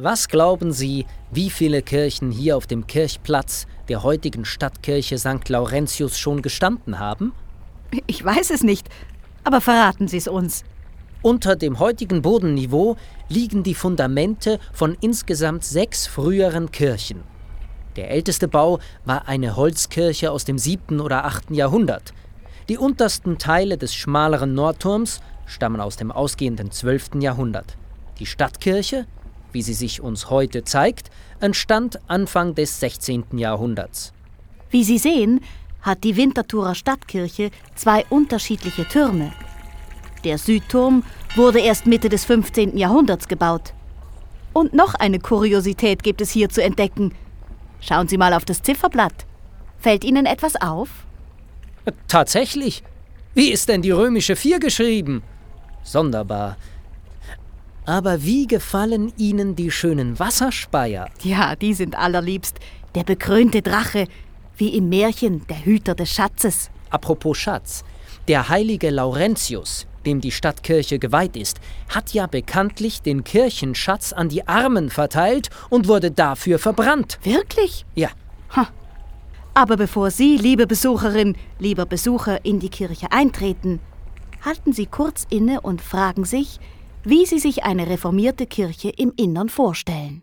Was glauben Sie, wie viele Kirchen hier auf dem Kirchplatz der heutigen Stadtkirche St. Laurentius schon gestanden haben? Ich weiß es nicht, aber verraten Sie es uns. Unter dem heutigen Bodenniveau liegen die Fundamente von insgesamt sechs früheren Kirchen. Der älteste Bau war eine Holzkirche aus dem 7. oder 8. Jahrhundert. Die untersten Teile des schmaleren Nordturms stammen aus dem ausgehenden 12. Jahrhundert. Die Stadtkirche, wie sie sich uns heute zeigt, entstand Anfang des 16. Jahrhunderts. Wie Sie sehen, hat die Winterthurer Stadtkirche zwei unterschiedliche Türme. Der Südturm wurde erst Mitte des 15. Jahrhunderts gebaut. Und noch eine Kuriosität gibt es hier zu entdecken. Schauen Sie mal auf das Zifferblatt. Fällt Ihnen etwas auf? Tatsächlich. Wie ist denn die römische 4 geschrieben? Sonderbar. Aber wie gefallen Ihnen die schönen Wasserspeier? Ja, die sind allerliebst. Der bekrönte Drache, wie im Märchen der Hüter des Schatzes. Apropos Schatz, der heilige Laurentius, dem die Stadtkirche geweiht ist, hat ja bekanntlich den Kirchenschatz an die Armen verteilt und wurde dafür verbrannt. Wirklich? Ja. Ha. Aber bevor Sie, liebe Besucherin, lieber Besucher, in die Kirche eintreten, halten Sie kurz inne und fragen sich, wie Sie sich eine reformierte Kirche im Innern vorstellen.